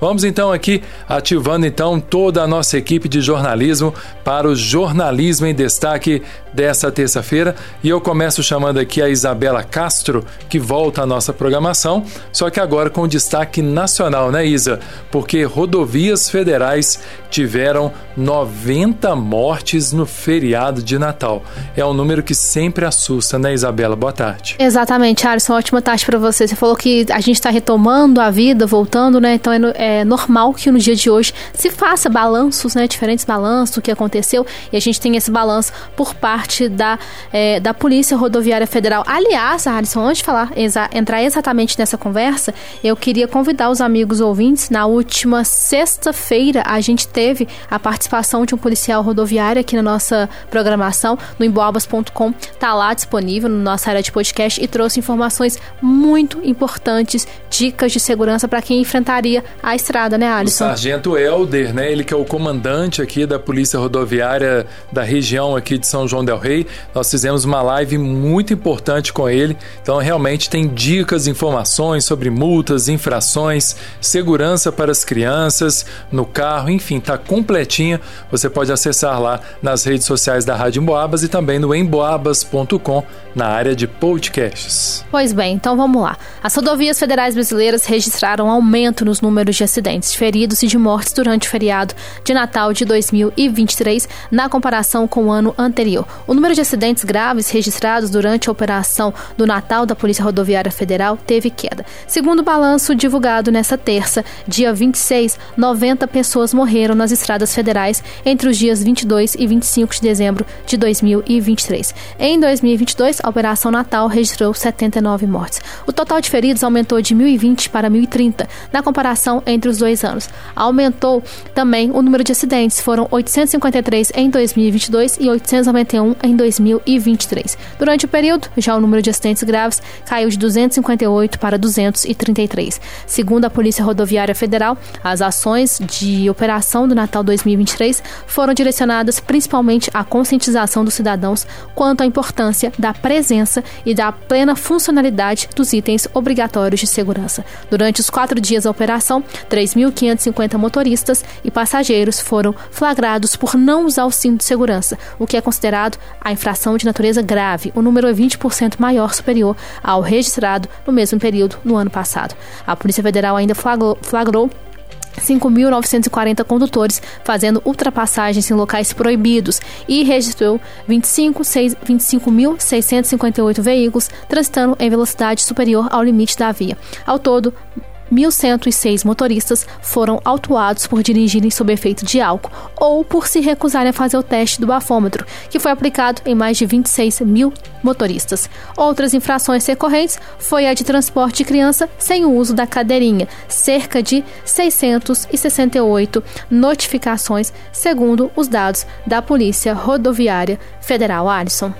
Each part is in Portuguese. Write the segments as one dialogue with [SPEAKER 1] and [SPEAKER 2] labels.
[SPEAKER 1] Vamos então aqui ativando então toda a nossa equipe de jornalismo para o jornalismo em destaque dessa terça-feira e eu começo chamando aqui a Isabela Castro que volta à nossa programação, só que agora com destaque nacional, né, Isa? Porque rodovias federais tiveram 90 mortes no feriado de Natal. É um número que sempre assusta, né, Isabela? Boa tarde.
[SPEAKER 2] Exatamente, Alisson. Ótima tarde para você. Você falou que a gente está retomando a vida, voltando, né? Então é, é, normal que no dia de hoje se faça balanços, né? Diferentes balanços do que aconteceu e a gente tem esse balanço por parte da, é, da Polícia Rodoviária Federal. Aliás, Alisson, antes de falar, exa entrar exatamente nessa conversa, eu queria convidar os amigos ouvintes. Na última sexta-feira, a gente teve a participação de um policial rodoviário aqui na nossa programação, no emboabas.com. Tá lá disponível na nossa área de podcast e trouxe informações muito importantes, dicas de segurança para quem enfrentaria a estrada, né, Alisson?
[SPEAKER 1] O sargento Helder, né? Ele que é o comandante aqui da Polícia Rodoviária da região aqui de São João del Rei. Nós fizemos uma live muito importante com ele. Então, realmente tem dicas, informações sobre multas, infrações, segurança para as crianças no carro, enfim, tá completinha. Você pode acessar lá nas redes sociais da Rádio Emboabas e também no emboabas.com na área de podcasts.
[SPEAKER 2] Pois bem, então vamos lá. As rodovias federais brasileiras registraram aumento nos números de acidentes, feridos e de mortes durante o feriado de Natal de 2023, na comparação com o ano anterior. O número de acidentes graves registrados durante a operação do Natal da Polícia Rodoviária Federal teve queda. Segundo o balanço divulgado nesta terça, dia 26, 90 pessoas morreram nas estradas federais entre os dias 22 e 25 de dezembro de 2023. Em 2022, a Operação Natal registrou 79 mortes. O total de feridos aumentou de 1.020 para 1.030 na comparação entre os dois anos. Aumentou também o número de acidentes, foram 853 em 2022 e 891 em 2023. Durante o período, já o número de acidentes graves caiu de 258 para 233. Segundo a Polícia Rodoviária Federal, as ações de operação do Natal 2023 foram direcionadas principalmente à conscientização dos cidadãos quanto à importância da presença e da plena funcionalidade dos itens obrigatórios de segurança. Durante os quatro dias da operação, 3.550 motoristas e passageiros foram flagrados por não usar o cinto de segurança, o que é considerado a infração de natureza grave. O número é 20% maior superior ao registrado no mesmo período no ano passado. A Polícia Federal ainda flagrou, flagrou 5.940 condutores fazendo ultrapassagens em locais proibidos e registrou 25.658 veículos transitando em velocidade superior ao limite da via. Ao todo, 1.106 motoristas foram autuados por dirigirem sob efeito de álcool ou por se recusarem a fazer o teste do bafômetro, que foi aplicado em mais de 26 mil motoristas. Outras infrações recorrentes foi a de transporte de criança sem o uso da cadeirinha, cerca de 668 notificações, segundo os dados da Polícia Rodoviária Federal. Alisson.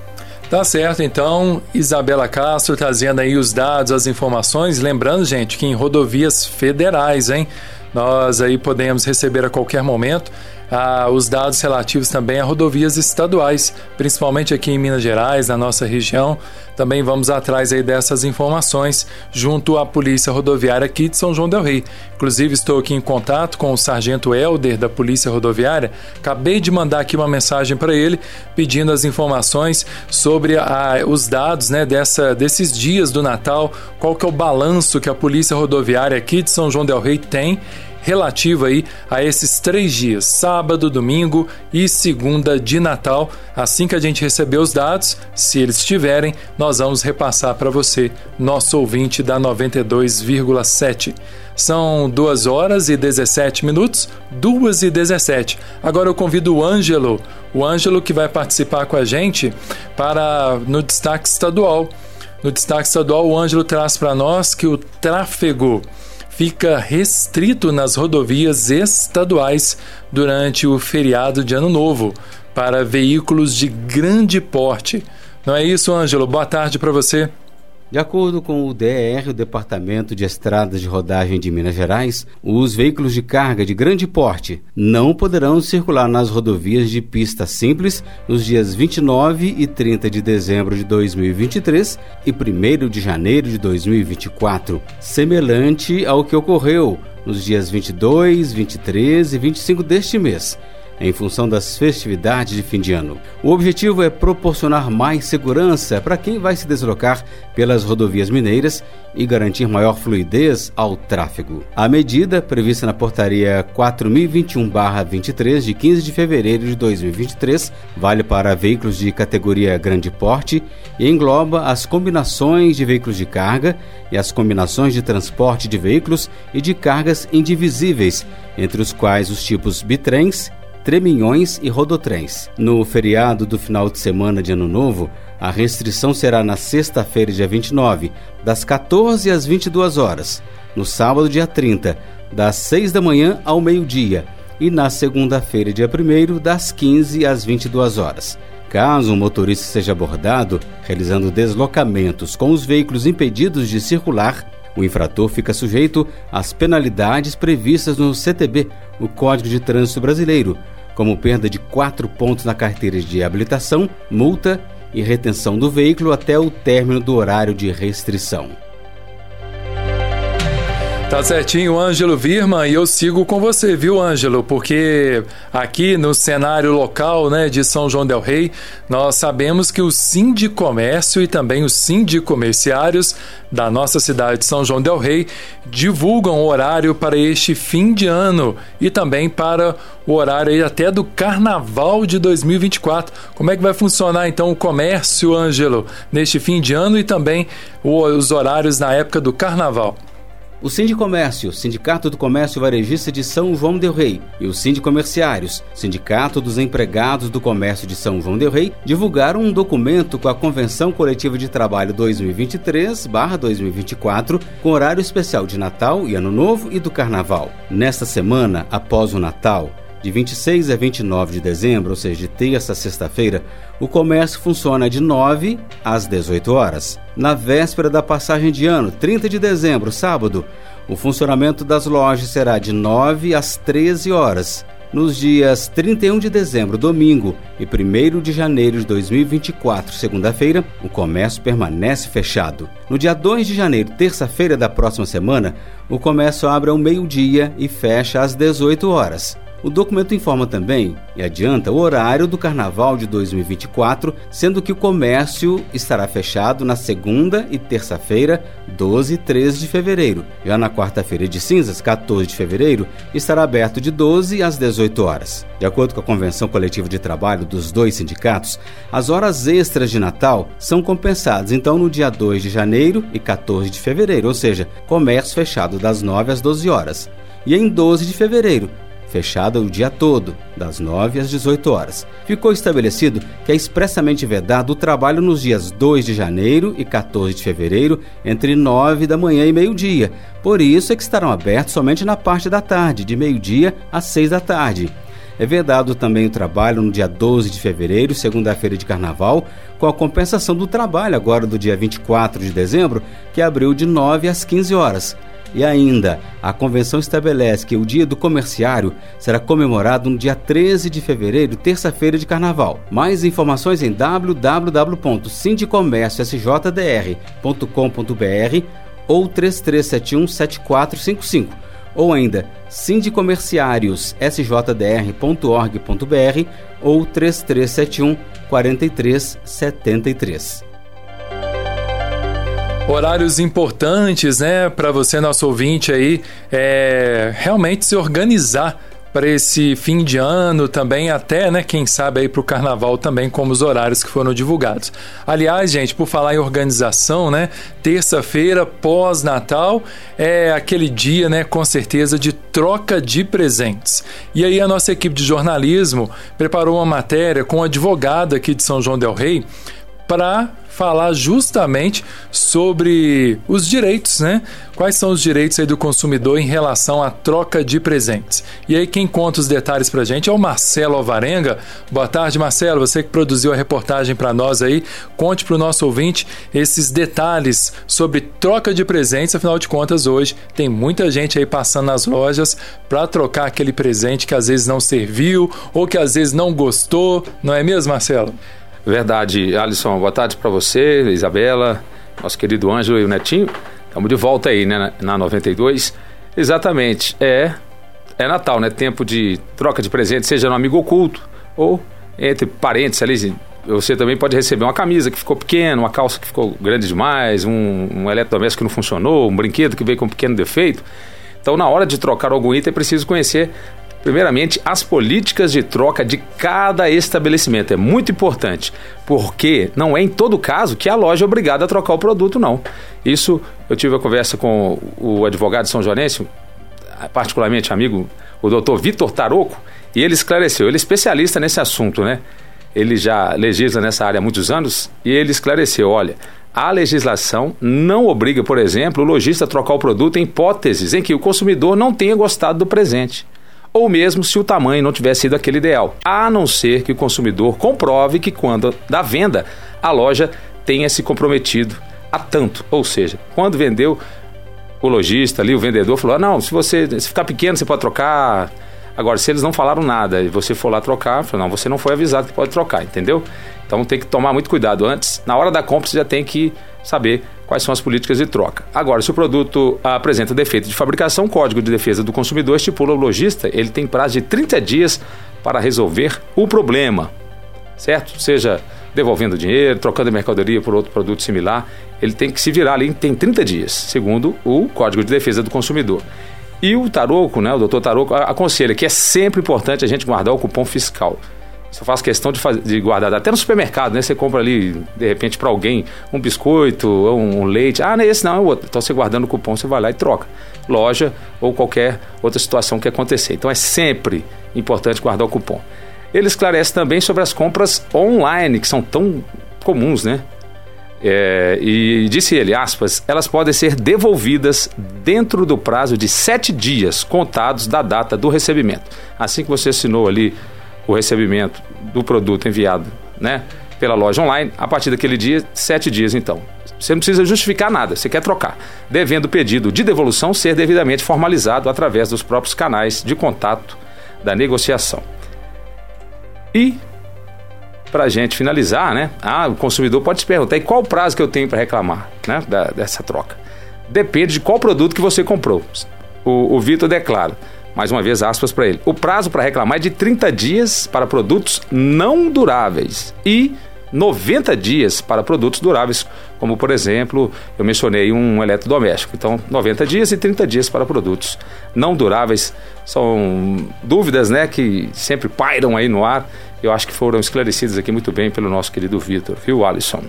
[SPEAKER 1] Tá certo, então, Isabela Castro trazendo aí os dados, as informações. Lembrando, gente, que em rodovias federais, hein? Nós aí podemos receber a qualquer momento ah, os dados relativos também a rodovias estaduais, principalmente aqui em Minas Gerais, na nossa região. Também vamos atrás aí dessas informações junto à Polícia Rodoviária aqui de São João del Rei. Inclusive estou aqui em contato com o Sargento Helder da Polícia Rodoviária. Acabei de mandar aqui uma mensagem para ele pedindo as informações sobre a, os dados né, dessa, desses dias do Natal, qual que é o balanço que a Polícia Rodoviária aqui de São João del Rei tem relativa aí a esses três dias, sábado, domingo e segunda de Natal. Assim que a gente receber os dados, se eles estiverem, nós vamos repassar para você, nosso ouvinte da 92,7. São 2 horas e 17 minutos, 2 e 17. Agora eu convido o Ângelo, o Ângelo que vai participar com a gente para no destaque estadual. No destaque estadual, o Ângelo traz para nós que o tráfego fica restrito nas rodovias estaduais durante o feriado de Ano Novo para veículos de grande porte. Não é isso, Ângelo? Boa tarde para você.
[SPEAKER 3] De acordo com o DR, o Departamento de Estradas de Rodagem de Minas Gerais, os veículos de carga de grande porte não poderão circular nas rodovias de pista simples nos dias 29 e 30 de dezembro de 2023 e 1 de janeiro de 2024, semelhante ao que ocorreu nos dias 22, 23 e 25 deste mês em função das festividades de fim de ano. O objetivo é proporcionar mais segurança para quem vai se deslocar pelas rodovias mineiras e garantir maior fluidez ao tráfego. A medida, prevista na portaria 4021-23 de 15 de fevereiro de 2023, vale para veículos de categoria grande porte e engloba as combinações de veículos de carga e as combinações de transporte de veículos e de cargas indivisíveis, entre os quais os tipos bitrens treminhões e rodotrens. No feriado do final de semana de Ano Novo, a restrição será na sexta-feira, dia 29, das 14 às 22 horas, no sábado, dia 30, das 6 da manhã ao meio-dia, e na segunda-feira, dia 1, das 15 às 22 horas. Caso um motorista seja abordado realizando deslocamentos com os veículos impedidos de circular, o infrator fica sujeito às penalidades previstas no CTB, o Código de Trânsito Brasileiro, como perda de quatro pontos na carteira de habilitação, multa e retenção do veículo até o término do horário de restrição.
[SPEAKER 1] Tá certinho, Ângelo Virma, e eu sigo com você, viu, Ângelo? Porque aqui no cenário local, né, de São João del Rei, nós sabemos que o Sindicomércio e também os sindicomerciários da nossa cidade de São João del Rei divulgam o horário para este fim de ano e também para o horário até do Carnaval de 2024. Como é que vai funcionar então o comércio, Ângelo, neste fim de ano e também os horários na época do Carnaval?
[SPEAKER 3] O Sindicomércio, Sindicato do Comércio Varejista de São João del Rei, e o Sindicomerciários, Sindicato dos Empregados do Comércio de São João del Rei, divulgaram um documento com a Convenção Coletiva de Trabalho 2023-2024, com horário especial de Natal e Ano Novo e do Carnaval. Nesta semana, após o Natal, de 26 a 29 de dezembro, ou seja, de terça a sexta-feira, o comércio funciona de 9 às 18 horas. Na véspera da passagem de ano, 30 de dezembro, sábado, o funcionamento das lojas será de 9 às 13 horas. Nos dias 31 de dezembro, domingo, e 1 de janeiro de 2024, segunda-feira, o comércio permanece fechado. No dia 2 de janeiro, terça-feira da próxima semana, o comércio abre ao meio-dia e fecha às 18 horas. O documento informa também e adianta o horário do Carnaval de 2024, sendo que o comércio estará fechado na segunda e terça-feira, 12 e 13 de fevereiro. Já na quarta-feira de cinzas, 14 de fevereiro, estará aberto de 12 às 18 horas. De acordo com a Convenção Coletiva de Trabalho dos dois sindicatos, as horas extras de Natal são compensadas então no dia 2 de janeiro e 14 de fevereiro, ou seja, comércio fechado das 9 às 12 horas. E em 12 de fevereiro, fechada o dia todo, das 9 às 18 horas. Ficou estabelecido que é expressamente vedado o trabalho nos dias 2 de janeiro e 14 de fevereiro, entre 9 da manhã e meio-dia. Por isso é que estarão abertos somente na parte da tarde, de meio-dia às 6 da tarde. É vedado também o trabalho no dia 12 de fevereiro, segunda-feira de carnaval, com a compensação do trabalho agora do dia 24 de dezembro, que abriu de 9 às 15 horas. E ainda, a convenção estabelece que o Dia do Comerciário será comemorado no dia 13 de fevereiro, terça-feira de carnaval. Mais informações em www.sindicomerciosjdr.com.br ou 3371 7455 ou ainda sindicomerciários.sjdr.org.br ou 3371 4373.
[SPEAKER 1] Horários importantes, né, para você, nosso ouvinte aí, é, realmente se organizar para esse fim de ano também, até, né, quem sabe aí para o carnaval também, como os horários que foram divulgados. Aliás, gente, por falar em organização, né, terça-feira pós-Natal é aquele dia, né, com certeza, de troca de presentes. E aí a nossa equipe de jornalismo preparou uma matéria com um advogado aqui de São João del Rei para falar justamente sobre os direitos, né? Quais são os direitos aí do consumidor em relação à troca de presentes? E aí quem conta os detalhes para gente é o Marcelo Alvarenga. Boa tarde, Marcelo. Você que produziu a reportagem para nós aí, conte para o nosso ouvinte esses detalhes sobre troca de presentes. Afinal de contas, hoje tem muita gente aí passando nas lojas para trocar aquele presente que às vezes não serviu ou que às vezes não gostou, não é mesmo, Marcelo?
[SPEAKER 4] Verdade, Alisson. Boa tarde para você, Isabela, nosso querido Ângelo e o Netinho. Estamos de volta aí, né, na 92. Exatamente. É, é Natal, né? Tempo de troca de presente, seja no amigo oculto ou entre parentes ali. Você também pode receber uma camisa que ficou pequena, uma calça que ficou grande demais, um, um eletrodoméstico que não funcionou, um brinquedo que veio com um pequeno defeito. Então, na hora de trocar algum item, é preciso conhecer primeiramente, as políticas de troca de cada estabelecimento. É muito importante, porque não é em todo caso que a loja é obrigada a trocar o produto, não. Isso eu tive a conversa com o advogado São Joanense, particularmente amigo, o doutor Vitor Taroco, e ele esclareceu. Ele é especialista nesse assunto, né? Ele já legisla nessa área há muitos anos e ele esclareceu: olha, a legislação não obriga, por exemplo, o lojista a trocar o produto em hipóteses em que o consumidor não tenha gostado do presente ou mesmo se o tamanho não tiver sido aquele ideal, a não ser que o consumidor comprove que quando da venda a loja tenha se comprometido a tanto, ou seja, quando vendeu o lojista ali, o vendedor falou: ah, "Não, se você se ficar pequeno você pode trocar". Agora, se eles não falaram nada e você for lá trocar, falou, não, você não foi avisado que pode trocar, entendeu? Então tem que tomar muito cuidado antes. Na hora da compra você já tem que saber quais são as políticas de troca. Agora, se o produto apresenta defeito de fabricação, o Código de Defesa do Consumidor estipula o lojista, ele tem prazo de 30 dias para resolver o problema, certo? Seja devolvendo dinheiro, trocando a mercadoria por outro produto similar, ele tem que se virar ali, tem 30 dias, segundo o Código de Defesa do Consumidor. E o Taroco, né, o doutor Taroco, aconselha que é sempre importante a gente guardar o cupom fiscal. Eu faço questão de, fazer, de guardar. Até no supermercado, né? Você compra ali, de repente, para alguém um biscoito um, um, leite. Ah, não é esse, não, é o outro. Então você guardando o cupom, você vai lá e troca. Loja ou qualquer outra situação que acontecer. Então é sempre importante guardar o cupom. Ele esclarece também sobre as compras online, que são tão comuns, né? É, e disse ele, aspas, elas podem ser devolvidas dentro do prazo de sete dias contados da data do recebimento. Assim que você assinou ali o recebimento do produto enviado né, pela loja online, a partir daquele dia, sete dias então. Você não precisa justificar nada, você quer trocar, devendo o pedido de devolução ser devidamente formalizado através dos próprios canais de contato da negociação. E, para a gente finalizar, né, ah, o consumidor pode se perguntar, e qual o prazo que eu tenho para reclamar né, da, dessa troca? Depende de qual produto que você comprou. O, o Vitor declara, mais uma vez, aspas para ele. O prazo para reclamar é de 30 dias para produtos não duráveis e 90 dias para produtos duráveis, como por exemplo, eu mencionei um eletrodoméstico. Então, 90 dias e 30 dias para produtos não duráveis. São dúvidas, né, que sempre pairam aí no ar. Eu acho que foram esclarecidas aqui muito bem pelo nosso querido Vitor, viu, Alisson?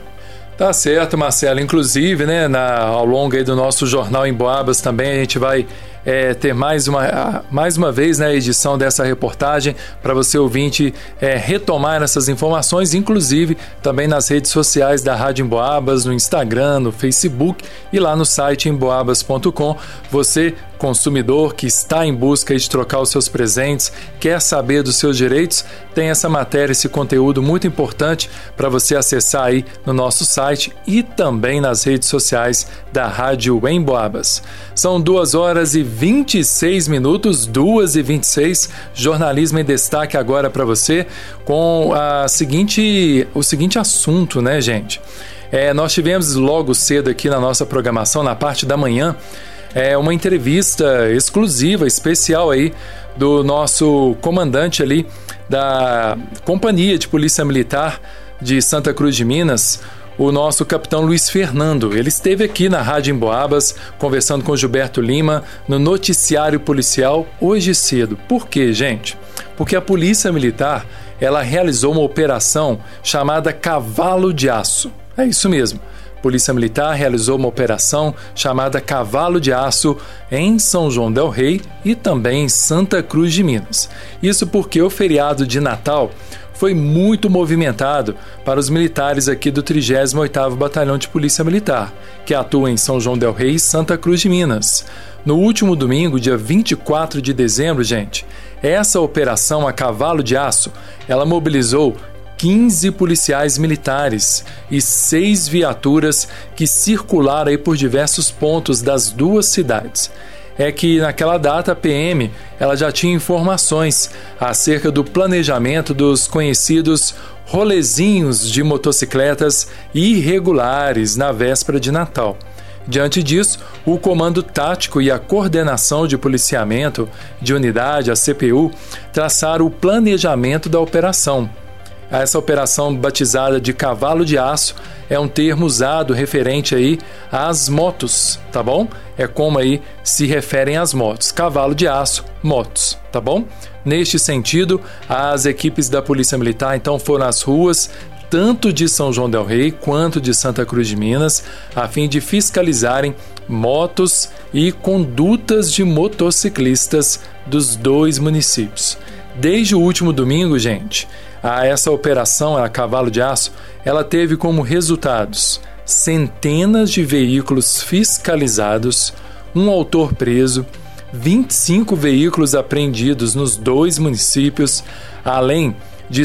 [SPEAKER 1] Tá certo, Marcelo. Inclusive, né, na, ao longo aí do nosso jornal em Boabas também a gente vai é, ter mais uma, mais uma vez né, edição dessa reportagem para você ouvinte é, retomar essas informações, inclusive também nas redes sociais da Rádio Emboabas, no Instagram, no Facebook e lá no site emboabas.com. Você consumidor que está em busca de trocar os seus presentes, quer saber dos seus direitos, tem essa matéria, esse conteúdo muito importante para você acessar aí no nosso site e também nas redes sociais da Rádio Emboabas. São duas horas e 26 minutos, 2 e 26, jornalismo em destaque agora para você com a seguinte, o seguinte assunto, né, gente? É, nós tivemos logo cedo aqui na nossa programação, na parte da manhã, é uma entrevista exclusiva, especial aí, do nosso comandante ali da Companhia de Polícia Militar de Santa Cruz de Minas, o nosso capitão Luiz Fernando. Ele esteve aqui na Rádio Emboabas conversando com Gilberto Lima no noticiário policial hoje cedo. Por quê, gente? Porque a Polícia Militar ela realizou uma operação chamada Cavalo de Aço. É isso mesmo. Polícia Militar realizou uma operação chamada Cavalo de Aço em São João del Rei e também em Santa Cruz de Minas. Isso porque o feriado de Natal foi muito movimentado para os militares aqui do 38º Batalhão de Polícia Militar, que atua em São João del Rei e Santa Cruz de Minas. No último domingo, dia 24 de dezembro, gente, essa operação a cavalo de aço, ela mobilizou 15 policiais militares e seis viaturas que circularam por diversos pontos das duas cidades é que naquela data a PM ela já tinha informações acerca do planejamento dos conhecidos rolezinhos de motocicletas irregulares na véspera de Natal. Diante disso, o Comando Tático e a Coordenação de Policiamento de Unidade, a CPU, traçaram o planejamento da operação. Essa operação batizada de cavalo de aço é um termo usado referente aí às motos, tá bom? É como aí se referem às motos, cavalo de aço, motos, tá bom? Neste sentido, as equipes da Polícia Militar então foram às ruas tanto de São João del Rei quanto de Santa Cruz de Minas, a fim de fiscalizarem motos e condutas de motociclistas dos dois municípios. Desde o último domingo, gente, a essa operação, a Cavalo de Aço, ela teve como resultados centenas de veículos fiscalizados, um autor preso, 25 veículos apreendidos nos dois municípios, além de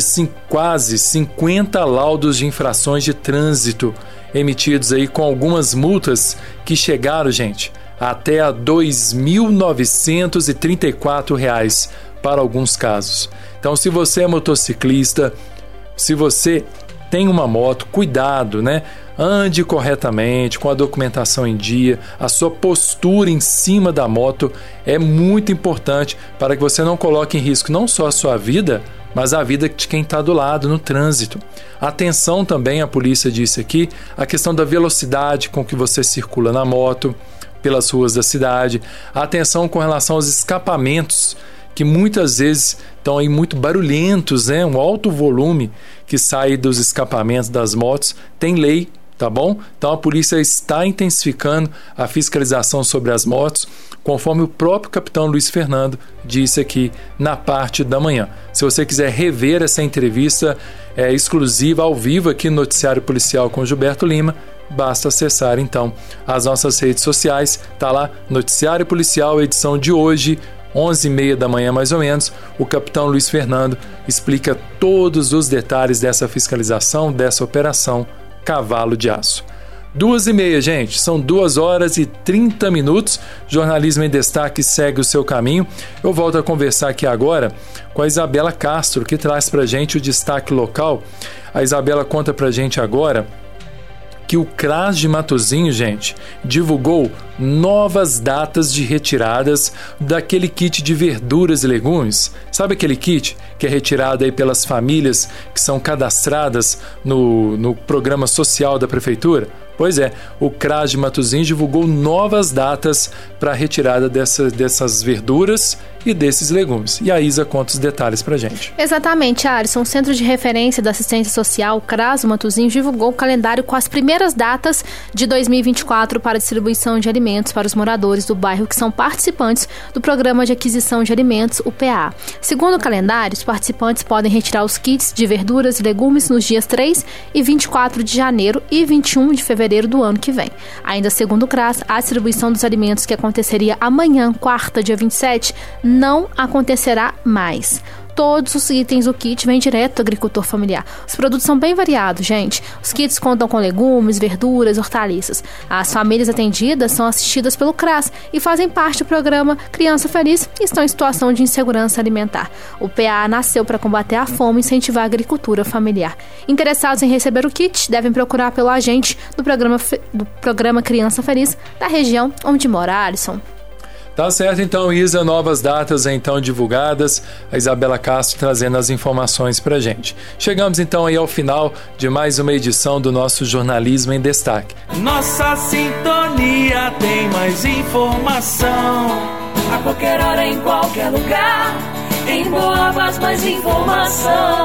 [SPEAKER 1] quase 50 laudos de infrações de trânsito emitidos aí com algumas multas que chegaram, gente, até a R$ 2.934 para alguns casos. Então, se você é motociclista, se você tem uma moto, cuidado, né? Ande corretamente, com a documentação em dia, a sua postura em cima da moto é muito importante para que você não coloque em risco não só a sua vida, mas a vida de quem está do lado no trânsito. Atenção também, a polícia disse aqui, a questão da velocidade com que você circula na moto pelas ruas da cidade. Atenção com relação aos escapamentos, que muitas vezes estão aí muito barulhentos, né? Um alto volume que sai dos escapamentos das motos. Tem lei tá bom? Então a polícia está intensificando a fiscalização sobre as motos, conforme o próprio capitão Luiz Fernando disse aqui na parte da manhã. Se você quiser rever essa entrevista é, exclusiva ao vivo aqui no Noticiário Policial com Gilberto Lima, basta acessar então as nossas redes sociais, tá lá Noticiário Policial edição de hoje, 11h30 da manhã mais ou menos, o capitão Luiz Fernando explica todos os detalhes dessa fiscalização, dessa operação Cavalo de Aço. Duas e meia, gente. São duas horas e 30 minutos. Jornalismo em Destaque segue o seu caminho. Eu volto a conversar aqui agora com a Isabela Castro, que traz para gente o destaque local. A Isabela conta para gente agora que o CRAS de Matozinho, gente, divulgou novas datas de retiradas daquele kit de verduras e legumes. Sabe aquele kit que é retirado aí pelas famílias que são cadastradas no, no programa social da prefeitura? Pois é, o CRAS de Matozinhos divulgou novas datas para a retirada dessa, dessas verduras e desses legumes. E a Isa conta os detalhes para gente.
[SPEAKER 2] Exatamente, Alisson. O Centro de Referência da Assistência Social, CRAS Matozinhos, divulgou o calendário com as primeiras datas de 2024 para distribuição de alimentos para os moradores do bairro que são participantes do Programa de Aquisição de Alimentos, o PA. Segundo o calendário, os participantes podem retirar os kits de verduras e legumes nos dias 3 e 24 de janeiro e 21 de fevereiro do ano que vem. Ainda segundo o CRAS, a distribuição dos alimentos que aconteceria amanhã, quarta, dia 27, não acontecerá mais todos os itens do kit vêm direto do agricultor familiar. Os produtos são bem variados, gente. Os kits contam com legumes, verduras, hortaliças. As famílias atendidas são assistidas pelo CRAS e fazem parte do programa Criança Feliz e estão em situação de insegurança alimentar. O PA nasceu para combater a fome e incentivar a agricultura familiar. Interessados em receber o kit devem procurar pelo agente do programa, do programa Criança Feliz da região onde mora Alisson.
[SPEAKER 1] Tá certo, então, Isa, novas datas então divulgadas. A Isabela Castro trazendo as informações pra gente. Chegamos então aí ao final de mais uma edição do nosso Jornalismo em Destaque.
[SPEAKER 5] Nossa sintonia tem mais informação. A qualquer hora, em qualquer lugar. Em Boabas, mais informação.